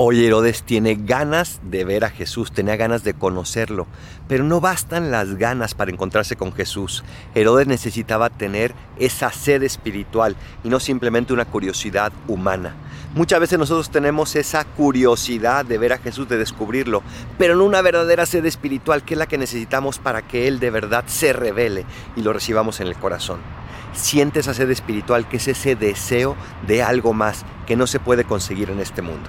Hoy Herodes tiene ganas de ver a Jesús, tenía ganas de conocerlo, pero no bastan las ganas para encontrarse con Jesús. Herodes necesitaba tener esa sed espiritual y no simplemente una curiosidad humana. Muchas veces nosotros tenemos esa curiosidad de ver a Jesús, de descubrirlo, pero no una verdadera sed espiritual que es la que necesitamos para que Él de verdad se revele y lo recibamos en el corazón. Siente esa sed espiritual que es ese deseo de algo más que no se puede conseguir en este mundo.